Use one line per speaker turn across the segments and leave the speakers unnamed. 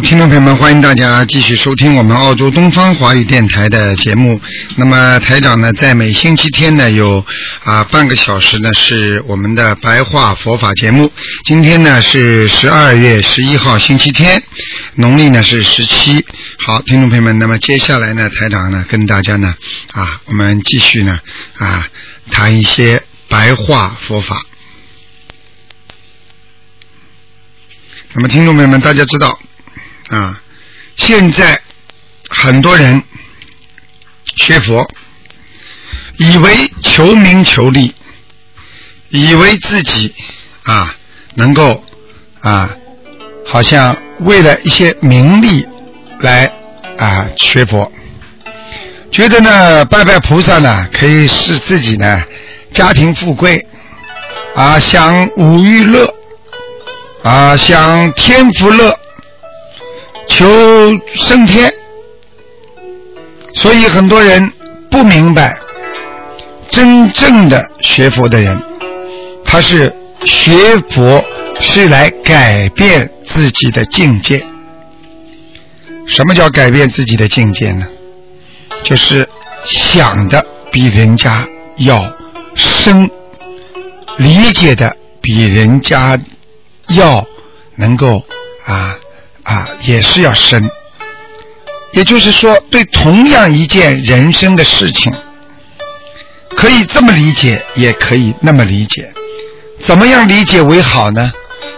听众朋友们，欢迎大家继续收听我们澳洲东方华语电台的节目。那么台长呢，在每星期天呢有啊半个小时呢是我们的白话佛法节目。今天呢是十二月十一号星期天，农历呢是十七。好，听众朋友们，那么接下来呢，台长呢跟大家呢啊，我们继续呢啊谈一些白话佛法。那么听众朋友们，大家知道。啊，现在很多人学佛，以为求名求利，以为自己啊能够啊，好像为了一些名利来啊学佛，觉得呢拜拜菩萨呢可以使自己呢家庭富贵啊，享五欲乐啊，享天福乐。求升天，所以很多人不明白，真正的学佛的人，他是学佛是来改变自己的境界。什么叫改变自己的境界呢？就是想的比人家要深，理解的比人家要能够啊。啊，也是要深，也就是说，对同样一件人生的事情，可以这么理解，也可以那么理解。怎么样理解为好呢？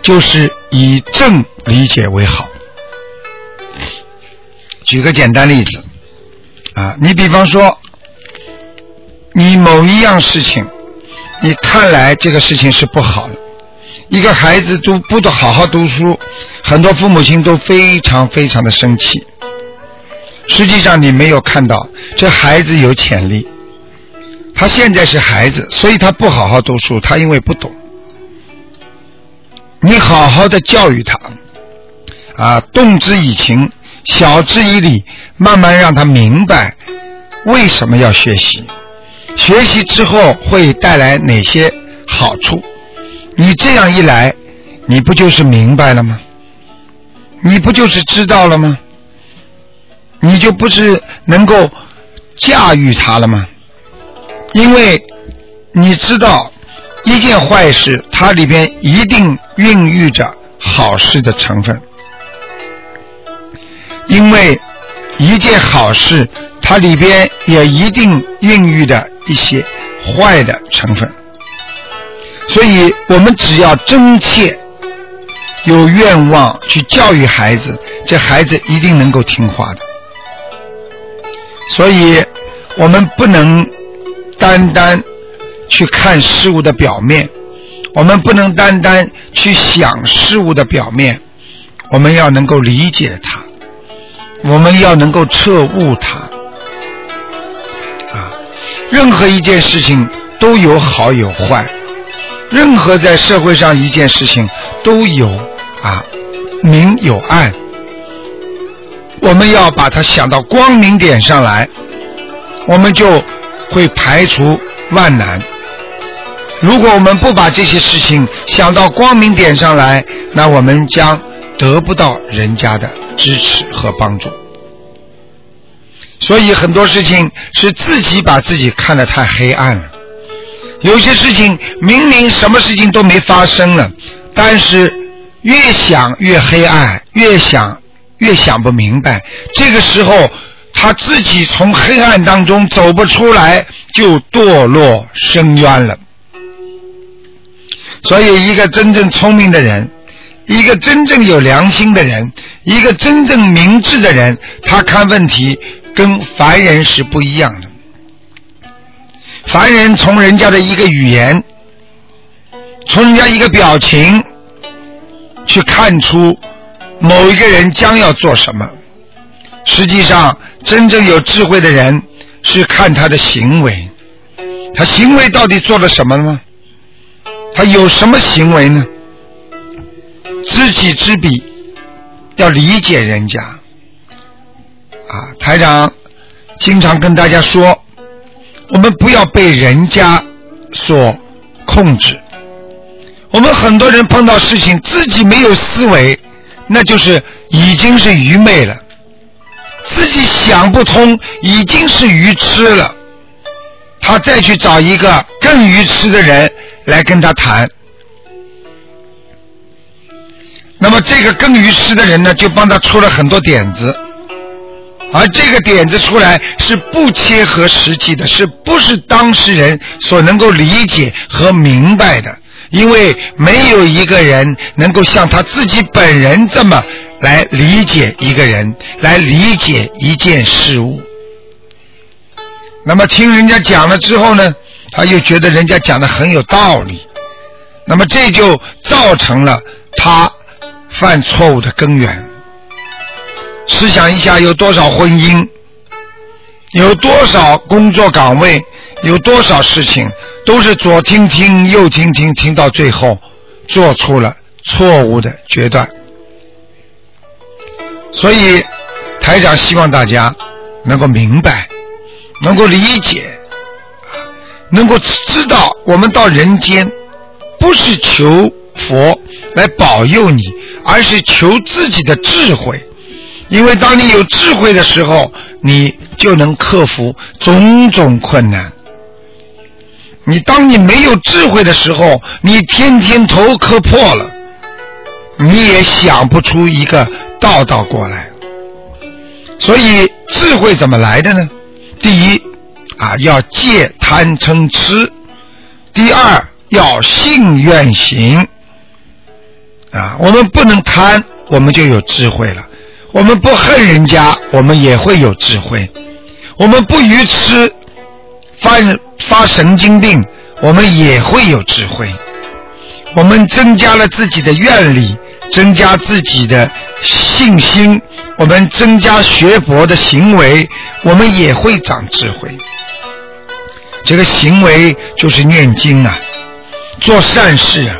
就是以正理解为好。举个简单例子，啊，你比方说，你某一样事情，你看来这个事情是不好的。一个孩子都不读好好读书，很多父母亲都非常非常的生气。实际上你没有看到这孩子有潜力，他现在是孩子，所以他不好好读书，他因为不懂。你好好的教育他，啊，动之以情，晓之以理，慢慢让他明白为什么要学习，学习之后会带来哪些好处。你这样一来，你不就是明白了吗？你不就是知道了吗？你就不是能够驾驭它了吗？因为你知道一件坏事，它里边一定孕育着好事的成分；因为一件好事，它里边也一定孕育着一些坏的成分。所以我们只要真切有愿望去教育孩子，这孩子一定能够听话的。所以我们不能单单去看事物的表面，我们不能单单去想事物的表面，我们要能够理解它，我们要能够彻悟它。啊，任何一件事情都有好有坏。任何在社会上一件事情都有啊明有暗，我们要把它想到光明点上来，我们就会排除万难。如果我们不把这些事情想到光明点上来，那我们将得不到人家的支持和帮助。所以很多事情是自己把自己看得太黑暗了。有些事情明明什么事情都没发生了，但是越想越黑暗，越想越想不明白。这个时候他自己从黑暗当中走不出来，就堕落深渊了。所以，一个真正聪明的人，一个真正有良心的人，一个真正明智的人，他看问题跟凡人是不一样的。凡人从人家的一个语言，从人家一个表情，去看出某一个人将要做什么。实际上，真正有智慧的人是看他的行为，他行为到底做了什么呢？他有什么行为呢？知己知彼，要理解人家。啊，台长经常跟大家说，我们不要被人家所控制。我们很多人碰到事情自己没有思维，那就是已经是愚昧了。自己想不通，已经是愚痴了。他再去找一个更愚痴的人来跟他谈，那么这个更愚痴的人呢，就帮他出了很多点子，而这个点子出来是不切合实际的，是不是当事人所能够理解和明白的？因为没有一个人能够像他自己本人这么来理解一个人，来理解一件事物。那么听人家讲了之后呢，他又觉得人家讲的很有道理，那么这就造成了他犯错误的根源。试想一下，有多少婚姻，有多少工作岗位，有多少事情，都是左听听右听听，听到最后做出了错误的决断。所以台长希望大家能够明白。能够理解，能够知道，我们到人间不是求佛来保佑你，而是求自己的智慧。因为当你有智慧的时候，你就能克服种种困难。你当你没有智慧的时候，你天天头磕破了，你也想不出一个道道过来。所以智慧怎么来的呢？第一，啊，要戒贪嗔痴；第二，要信愿行。啊，我们不能贪，我们就有智慧了；我们不恨人家，我们也会有智慧；我们不愚痴，发发神经病，我们也会有智慧。我们增加了自己的愿力，增加自己的信心。我们增加学佛的行为，我们也会长智慧。这个行为就是念经啊，做善事啊，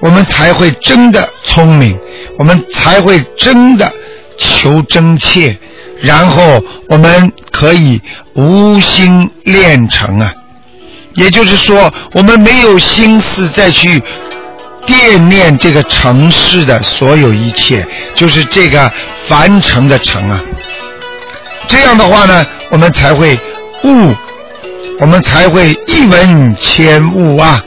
我们才会真的聪明，我们才会真的求真切，然后我们可以无心练成啊。也就是说，我们没有心思再去。惦念这个城市的所有一切，就是这个凡尘的尘啊。这样的话呢，我们才会悟，我们才会一闻千悟啊。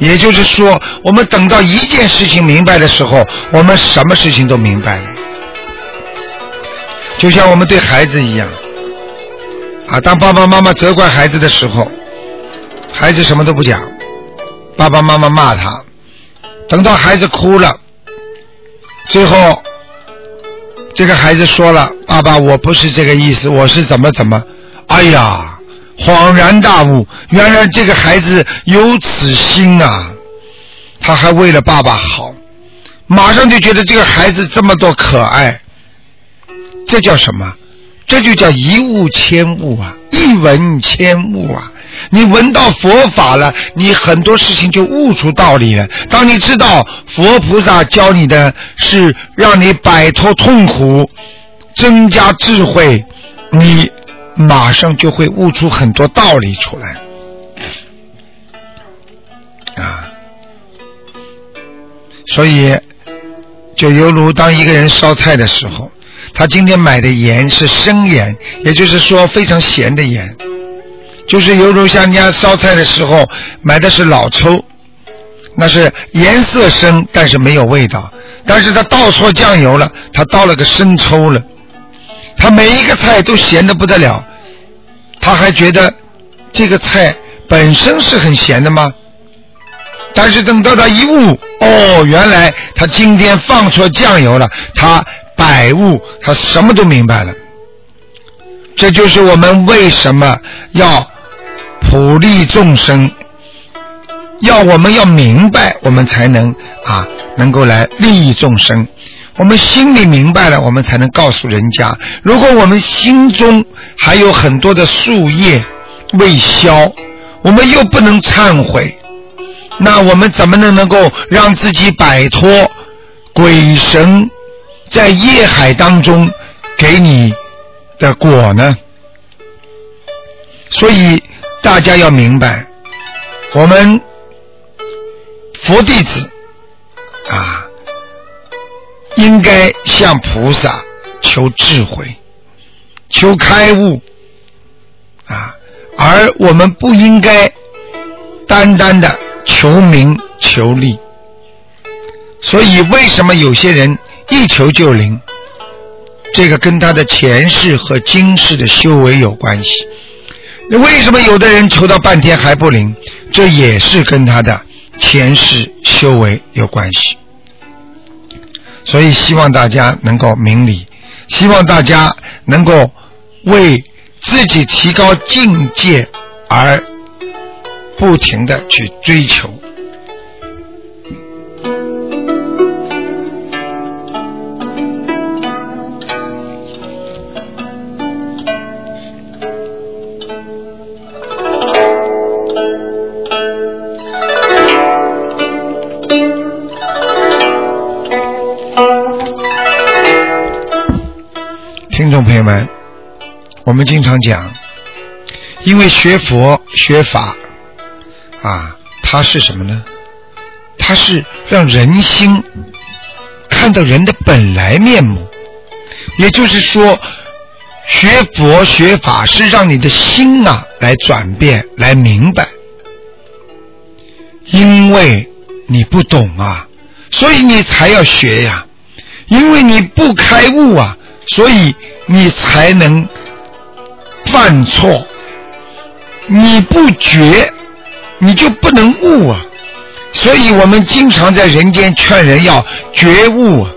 也就是说，我们等到一件事情明白的时候，我们什么事情都明白了。就像我们对孩子一样，啊，当爸爸妈妈责怪孩子的时候，孩子什么都不讲，爸爸妈妈骂他。等到孩子哭了，最后这个孩子说了：“爸爸，我不是这个意思，我是怎么怎么。”哎呀，恍然大悟，原来这个孩子有此心啊！他还为了爸爸好，马上就觉得这个孩子这么多可爱，这叫什么？这就叫一悟千悟啊，一闻千悟啊。你闻到佛法了，你很多事情就悟出道理了。当你知道佛菩萨教你的是让你摆脱痛苦、增加智慧，你马上就会悟出很多道理出来。啊，所以就犹如当一个人烧菜的时候，他今天买的盐是生盐，也就是说非常咸的盐。就是犹如像人家烧菜的时候买的是老抽，那是颜色深，但是没有味道。但是他倒错酱油了，他倒了个生抽了，他每一个菜都咸的不得了，他还觉得这个菜本身是很咸的吗？但是等到他一悟，哦，原来他今天放错酱油了，他百悟，他什么都明白了。这就是我们为什么要。普利众生，要我们要明白，我们才能啊，能够来利益众生。我们心里明白了，我们才能告诉人家。如果我们心中还有很多的树叶未消，我们又不能忏悔，那我们怎么能能够让自己摆脱鬼神在业海当中给你的果呢？所以大家要明白，我们佛弟子啊。应该向菩萨求智慧、求开悟啊，而我们不应该单单的求名求利。所以，为什么有些人一求就灵？这个跟他的前世和今世的修为有关系。那为什么有的人求到半天还不灵？这也是跟他的前世修为有关系。所以希望大家能够明理，希望大家能够为自己提高境界而不停的去追求。我们经常讲，因为学佛学法啊，它是什么呢？它是让人心看到人的本来面目。也就是说，学佛学法是让你的心啊来转变、来明白。因为你不懂啊，所以你才要学呀。因为你不开悟啊。所以你才能犯错，你不觉，你就不能悟啊！所以我们经常在人间劝人要觉悟啊！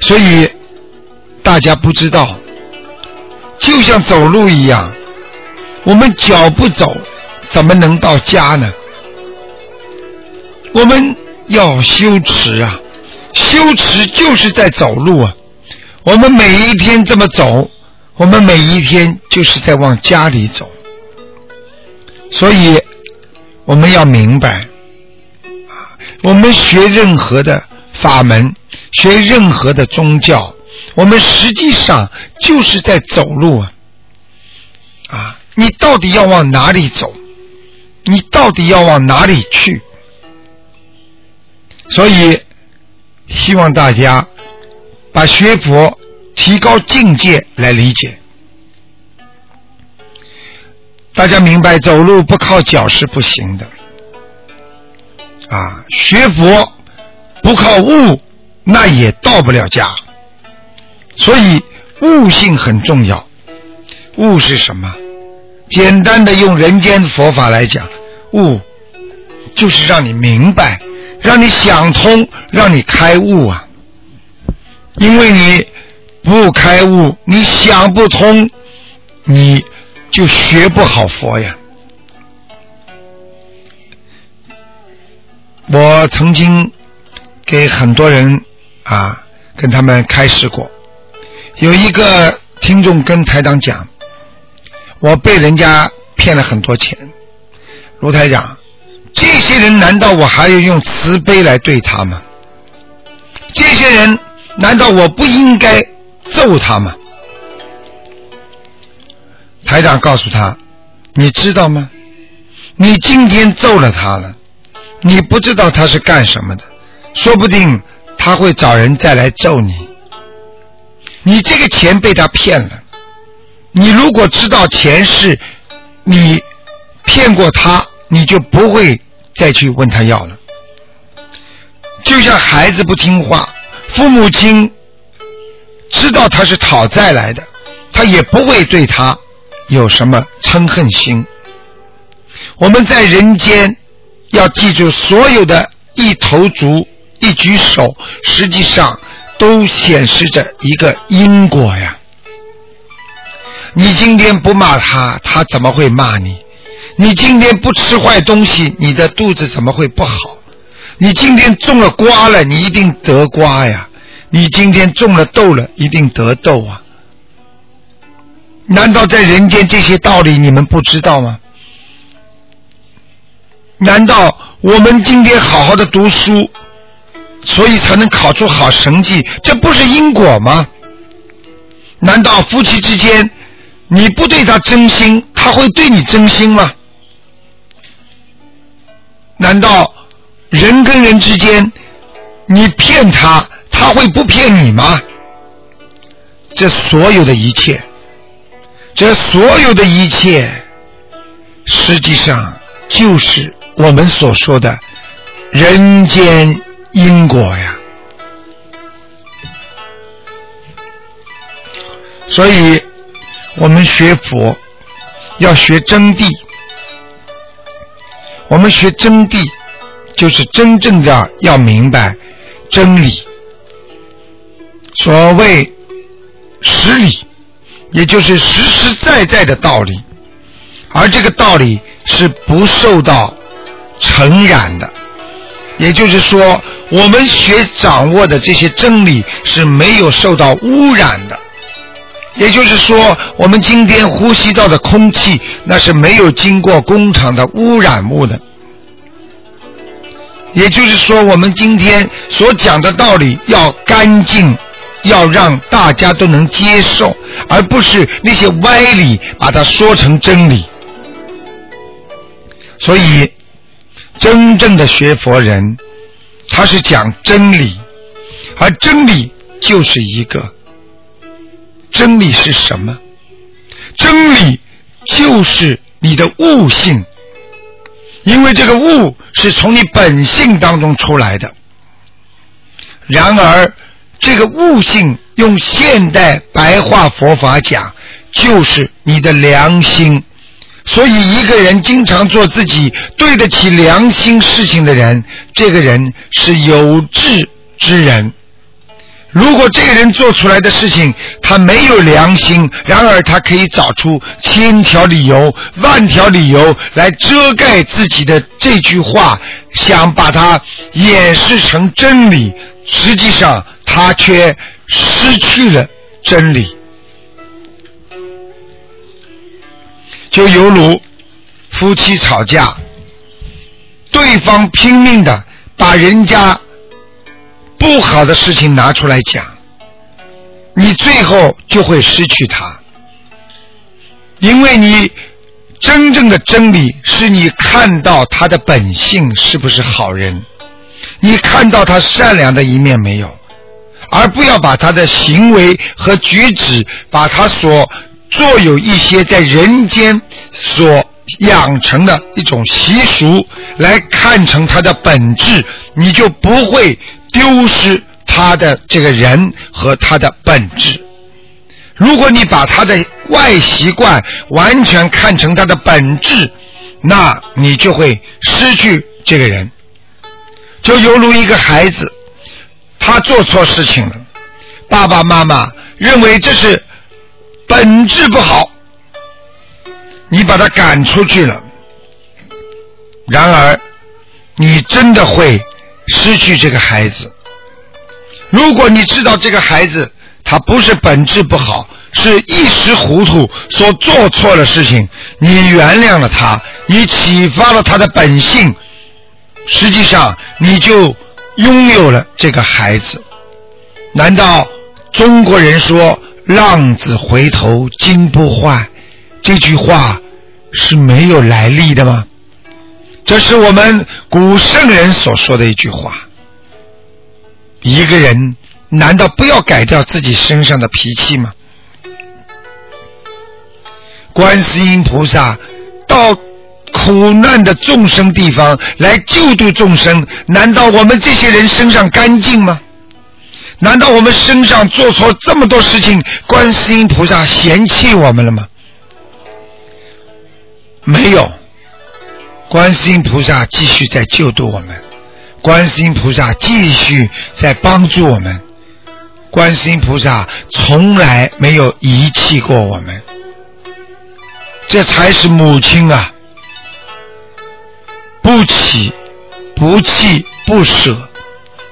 所以大家不知道，就像走路一样，我们脚不走，怎么能到家呢？我们要修持啊！修持就是在走路啊！我们每一天这么走，我们每一天就是在往家里走。所以我们要明白，我们学任何的法门，学任何的宗教，我们实际上就是在走路啊！啊，你到底要往哪里走？你到底要往哪里去？所以。希望大家把学佛提高境界来理解。大家明白，走路不靠脚是不行的。啊，学佛不靠悟，那也到不了家。所以悟性很重要。悟是什么？简单的用人间佛法来讲，悟就是让你明白。让你想通，让你开悟啊！因为你不开悟，你想不通，你就学不好佛呀。我曾经给很多人啊，跟他们开示过。有一个听众跟台长讲，我被人家骗了很多钱，卢台长。这些人难道我还要用慈悲来对他吗？这些人难道我不应该揍他吗？台长告诉他：“你知道吗？你今天揍了他了，你不知道他是干什么的，说不定他会找人再来揍你。你这个钱被他骗了，你如果知道钱是你骗过他。”你就不会再去问他要了，就像孩子不听话，父母亲知道他是讨债来的，他也不会对他有什么嗔恨心。我们在人间要记住，所有的一头足、一举手，实际上都显示着一个因果呀。你今天不骂他，他怎么会骂你？你今天不吃坏东西，你的肚子怎么会不好？你今天种了瓜了，你一定得瓜呀；你今天种了豆了，一定得豆啊。难道在人间这些道理你们不知道吗？难道我们今天好好的读书，所以才能考出好成绩？这不是因果吗？难道夫妻之间你不对他真心，他会对你真心吗？难道人跟人之间你骗他，他会不骗你吗？这所有的一切。这所有的一切，实际上就是我们所说的人间因果呀。所以，我们学佛要学真谛。我们学真谛，就是真正的要明白真理。所谓实理。也就是实实在在的道理，而这个道理是不受到尘染的。也就是说，我们学掌握的这些真理是没有受到污染的。也就是说，我们今天呼吸到的空气，那是没有经过工厂的污染物的。也就是说，我们今天所讲的道理要干净。要让大家都能接受，而不是那些歪理把它说成真理。所以，真正的学佛人，他是讲真理，而真理就是一个真理是什么？真理就是你的悟性，因为这个悟是从你本性当中出来的。然而。这个悟性，用现代白话佛法讲，就是你的良心。所以，一个人经常做自己对得起良心事情的人，这个人是有志之人。如果这个人做出来的事情他没有良心，然而他可以找出千条理由、万条理由来遮盖自己的这句话，想把它掩饰成真理，实际上。他却失去了真理，就犹如夫妻吵架，对方拼命的把人家不好的事情拿出来讲，你最后就会失去他，因为你真正的真理是你看到他的本性是不是好人，你看到他善良的一面没有。而不要把他的行为和举止，把他所做有一些在人间所养成的一种习俗来看成他的本质，你就不会丢失他的这个人和他的本质。如果你把他的外习惯完全看成他的本质，那你就会失去这个人，就犹如一个孩子。他做错事情了，爸爸妈妈认为这是本质不好，你把他赶出去了。然而，你真的会失去这个孩子。如果你知道这个孩子他不是本质不好，是一时糊涂所做错了事情，你原谅了他，你启发了他的本性，实际上你就。拥有了这个孩子，难道中国人说“浪子回头金不换”这句话是没有来历的吗？这是我们古圣人所说的一句话。一个人难道不要改掉自己身上的脾气吗？观世音菩萨到。苦难的众生地方来救度众生，难道我们这些人身上干净吗？难道我们身上做错这么多事情，观世音菩萨嫌弃我们了吗？没有，观世音菩萨继续在救度我们，观世音菩萨继续在帮助我们，观世音菩萨从来没有遗弃过我们。这才是母亲啊！不起、不弃、不舍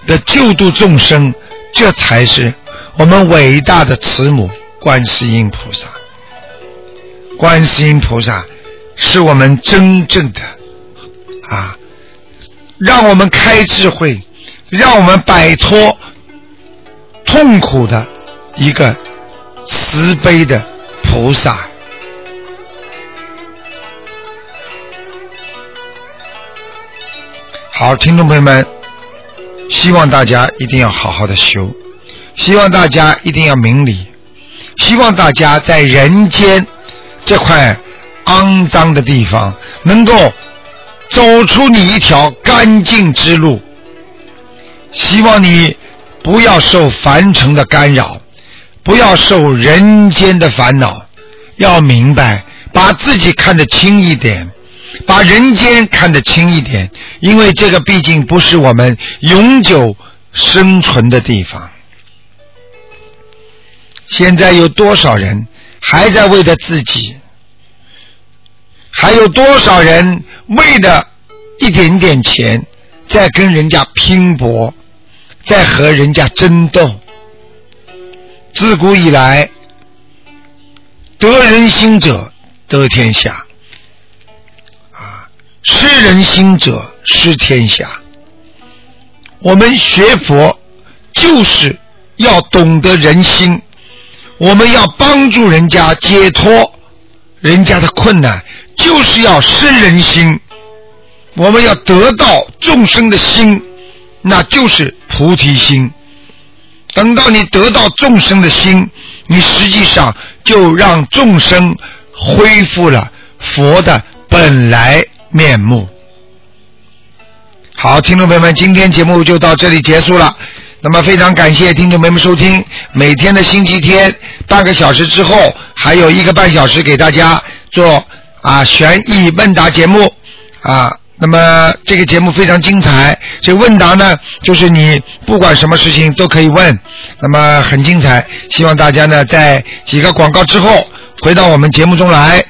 的救度众生，这才是我们伟大的慈母观世音菩萨。观世音菩萨是我们真正的啊，让我们开智慧，让我们摆脱痛苦的一个慈悲的菩萨。好，听众朋友们，希望大家一定要好好的修，希望大家一定要明理，希望大家在人间这块肮脏的地方，能够走出你一条干净之路。希望你不要受凡尘的干扰，不要受人间的烦恼，要明白，把自己看得轻一点。把人间看得轻一点，因为这个毕竟不是我们永久生存的地方。现在有多少人还在为了自己？还有多少人为了一点点钱，在跟人家拼搏，在和人家争斗？自古以来，得人心者得天下。啊失人心者失天下。我们学佛就是要懂得人心，我们要帮助人家解脱人家的困难，就是要生人心。我们要得到众生的心，那就是菩提心。等到你得到众生的心，你实际上就让众生恢复了佛的本来。面目。好，听众朋友们，今天节目就到这里结束了。那么非常感谢听众朋友们收听。每天的星期天半个小时之后，还有一个半小时给大家做啊悬疑问答节目啊那么这个节目非常精彩这问答呢就是你不管什么事情都可以问那么很精彩希望大家呢在几个广告之后回到我们节目中来。